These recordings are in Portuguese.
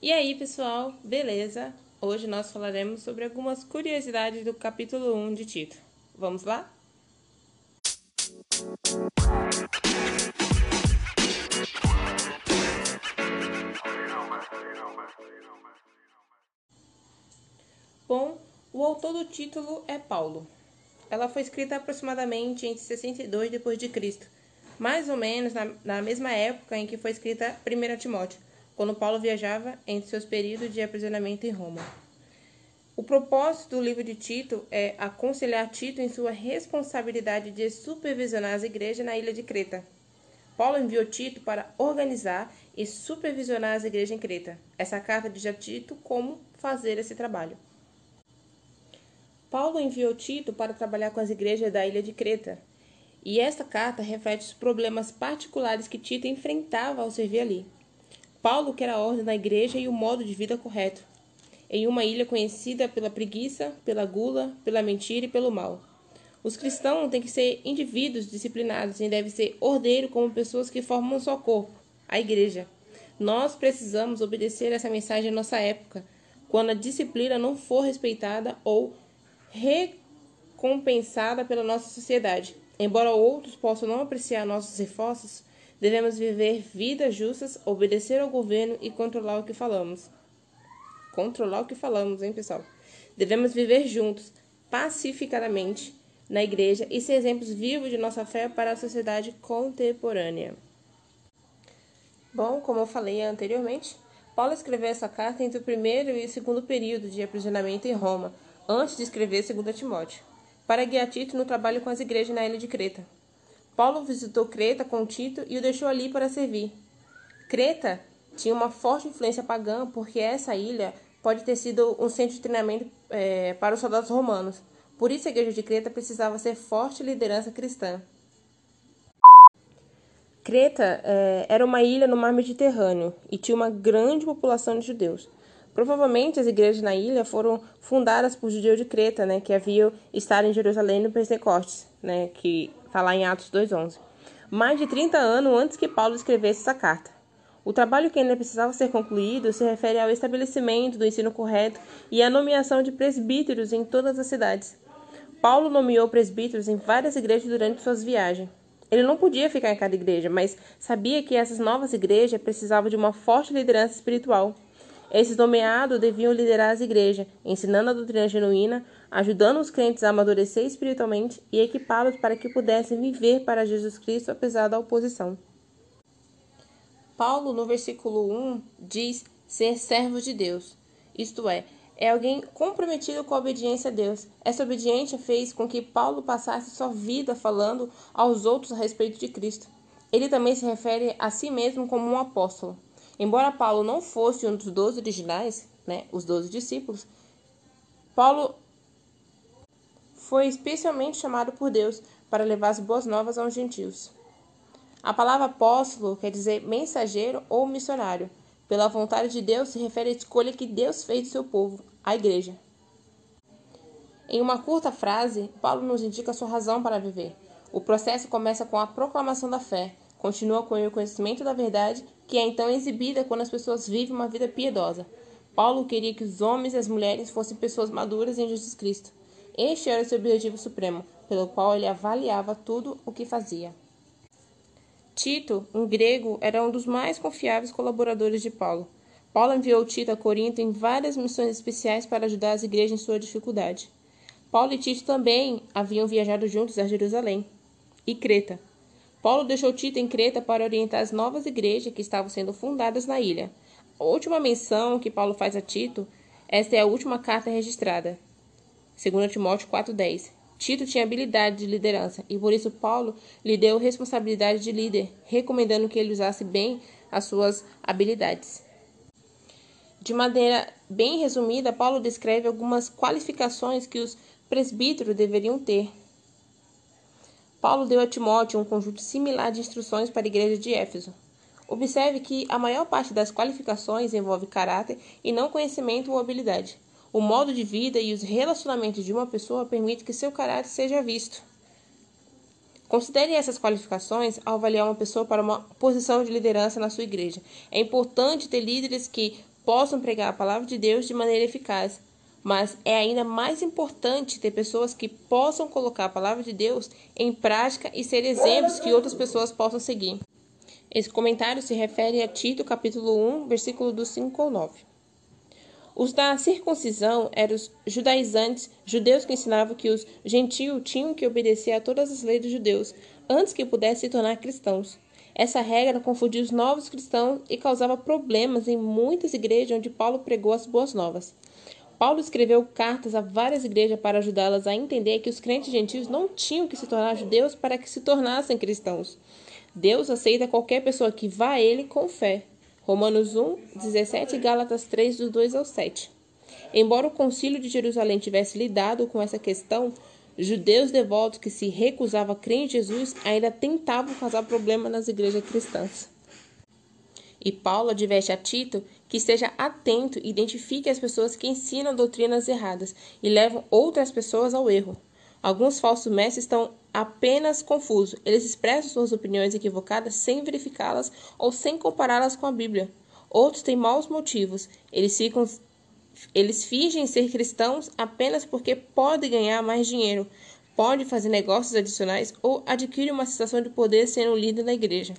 E aí, pessoal, beleza? Hoje nós falaremos sobre algumas curiosidades do capítulo 1 de Tito. Vamos lá? Bom, o autor do título é Paulo. Ela foi escrita aproximadamente entre 62 depois de Cristo, mais ou menos na, na mesma época em que foi escrita 1 Timóteo, quando Paulo viajava entre seus períodos de aprisionamento em Roma. O propósito do livro de Tito é aconselhar Tito em sua responsabilidade de supervisionar as igrejas na ilha de Creta. Paulo enviou Tito para organizar e supervisionar as igrejas em Creta. Essa carta diz a Tito como fazer esse trabalho. Paulo enviou Tito para trabalhar com as igrejas da ilha de Creta, e esta carta reflete os problemas particulares que Tito enfrentava ao servir ali. Paulo quer a ordem na igreja e o modo de vida correto, em uma ilha conhecida pela preguiça, pela gula, pela mentira e pelo mal. Os cristãos têm que ser indivíduos disciplinados e devem ser ordeiros como pessoas que formam um só corpo, a igreja. Nós precisamos obedecer essa mensagem em nossa época, quando a disciplina não for respeitada ou recompensada pela nossa sociedade. Embora outros possam não apreciar nossos esforços, devemos viver vidas justas, obedecer ao governo e controlar o que falamos. Controlar o que falamos, hein, pessoal? Devemos viver juntos, pacificadamente, na igreja e ser exemplos vivos de nossa fé para a sociedade contemporânea. Bom, como eu falei anteriormente, Paulo escreveu essa carta entre o primeiro e o segundo período de aprisionamento em Roma, antes de escrever 2 Timóteo, para guiar Tito no trabalho com as igrejas na ilha de Creta. Paulo visitou Creta com Tito e o deixou ali para servir. Creta tinha uma forte influência pagã, porque essa ilha pode ter sido um centro de treinamento é, para os soldados romanos. Por isso, a igreja de Creta precisava ser forte liderança cristã. Creta é, era uma ilha no mar Mediterrâneo e tinha uma grande população de judeus. Provavelmente as igrejas na ilha foram fundadas por judeus de Creta, né, que haviam estado em Jerusalém no Pentecostes, né, que está lá em Atos 2:11. Mais de 30 anos antes que Paulo escrevesse essa carta. O trabalho que ainda precisava ser concluído se refere ao estabelecimento do ensino correto e à nomeação de presbíteros em todas as cidades. Paulo nomeou presbíteros em várias igrejas durante suas viagens. Ele não podia ficar em cada igreja, mas sabia que essas novas igrejas precisavam de uma forte liderança espiritual. Esses nomeados deviam liderar as igrejas, ensinando a doutrina genuína, ajudando os crentes a amadurecer espiritualmente e equipá-los para que pudessem viver para Jesus Cristo apesar da oposição. Paulo, no versículo 1, diz ser servo de Deus, isto é, é alguém comprometido com a obediência a Deus. Essa obediência fez com que Paulo passasse sua vida falando aos outros a respeito de Cristo. Ele também se refere a si mesmo como um apóstolo. Embora Paulo não fosse um dos doze originais, né, os doze discípulos, Paulo foi especialmente chamado por Deus para levar as boas novas aos gentios. A palavra apóstolo quer dizer mensageiro ou missionário. Pela vontade de Deus se refere à escolha que Deus fez do seu povo, a igreja. Em uma curta frase, Paulo nos indica sua razão para viver. O processo começa com a proclamação da fé, continua com o conhecimento da verdade, que é então exibida quando as pessoas vivem uma vida piedosa. Paulo queria que os homens e as mulheres fossem pessoas maduras em Jesus Cristo. Este era seu objetivo supremo, pelo qual ele avaliava tudo o que fazia. Tito, um grego, era um dos mais confiáveis colaboradores de Paulo. Paulo enviou Tito a Corinto em várias missões especiais para ajudar as igrejas em sua dificuldade. Paulo e Tito também haviam viajado juntos a Jerusalém e Creta. Paulo deixou Tito em Creta para orientar as novas igrejas que estavam sendo fundadas na ilha. A última menção que Paulo faz a Tito, esta é a última carta registrada. 2 Timóteo 4,10. Tito tinha habilidade de liderança e por isso Paulo lhe deu responsabilidade de líder, recomendando que ele usasse bem as suas habilidades. De maneira bem resumida, Paulo descreve algumas qualificações que os presbíteros deveriam ter. Paulo deu a Timóteo um conjunto similar de instruções para a igreja de Éfeso. Observe que a maior parte das qualificações envolve caráter e não conhecimento ou habilidade. O modo de vida e os relacionamentos de uma pessoa permitem que seu caráter seja visto. Considere essas qualificações ao avaliar uma pessoa para uma posição de liderança na sua igreja. É importante ter líderes que possam pregar a palavra de Deus de maneira eficaz, mas é ainda mais importante ter pessoas que possam colocar a palavra de Deus em prática e ser exemplos que outras pessoas possam seguir. Esse comentário se refere a Tito, capítulo 1, versículo do 5 ao 9. Os da circuncisão eram os judaizantes, judeus que ensinavam que os gentios tinham que obedecer a todas as leis dos judeus, antes que pudessem se tornar cristãos. Essa regra confundia os novos cristãos e causava problemas em muitas igrejas onde Paulo pregou as boas novas. Paulo escreveu cartas a várias igrejas para ajudá-las a entender que os crentes gentios não tinham que se tornar judeus para que se tornassem cristãos. Deus aceita qualquer pessoa que vá a ele com fé. Romanos 1, 17 e Gálatas 3, do 2 ao 7. Embora o Concílio de Jerusalém tivesse lidado com essa questão, judeus devotos que se recusavam a crer em Jesus ainda tentavam causar problema nas igrejas cristãs. E Paulo adverte a Tito que esteja atento e identifique as pessoas que ensinam doutrinas erradas e levam outras pessoas ao erro. Alguns falsos mestres estão apenas confusos. Eles expressam suas opiniões equivocadas sem verificá-las ou sem compará-las com a Bíblia. Outros têm maus motivos. Eles ficam eles fingem ser cristãos apenas porque podem ganhar mais dinheiro, podem fazer negócios adicionais ou adquirem uma sensação de poder sendo líder da igreja.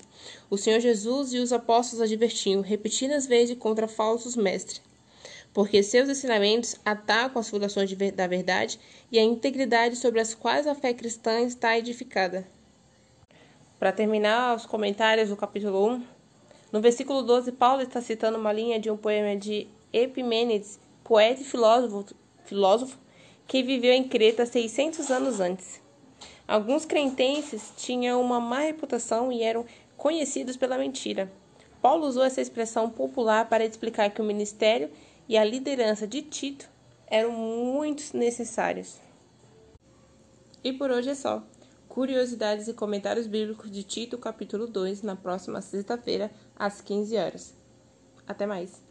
O Senhor Jesus e os apóstolos advertiam repetidas vezes contra falsos mestres porque seus ensinamentos atacam as fundações da verdade e a integridade sobre as quais a fé cristã está edificada. Para terminar os comentários do capítulo 1, no versículo 12, Paulo está citando uma linha de um poema de Epimênides, poeta e filósofo, filósofo que viveu em Creta 600 anos antes. Alguns crentenses tinham uma má reputação e eram conhecidos pela mentira. Paulo usou essa expressão popular para explicar que o ministério e a liderança de Tito eram muito necessários. E por hoje é só. Curiosidades e comentários bíblicos de Tito, capítulo 2, na próxima sexta-feira, às 15 horas. Até mais!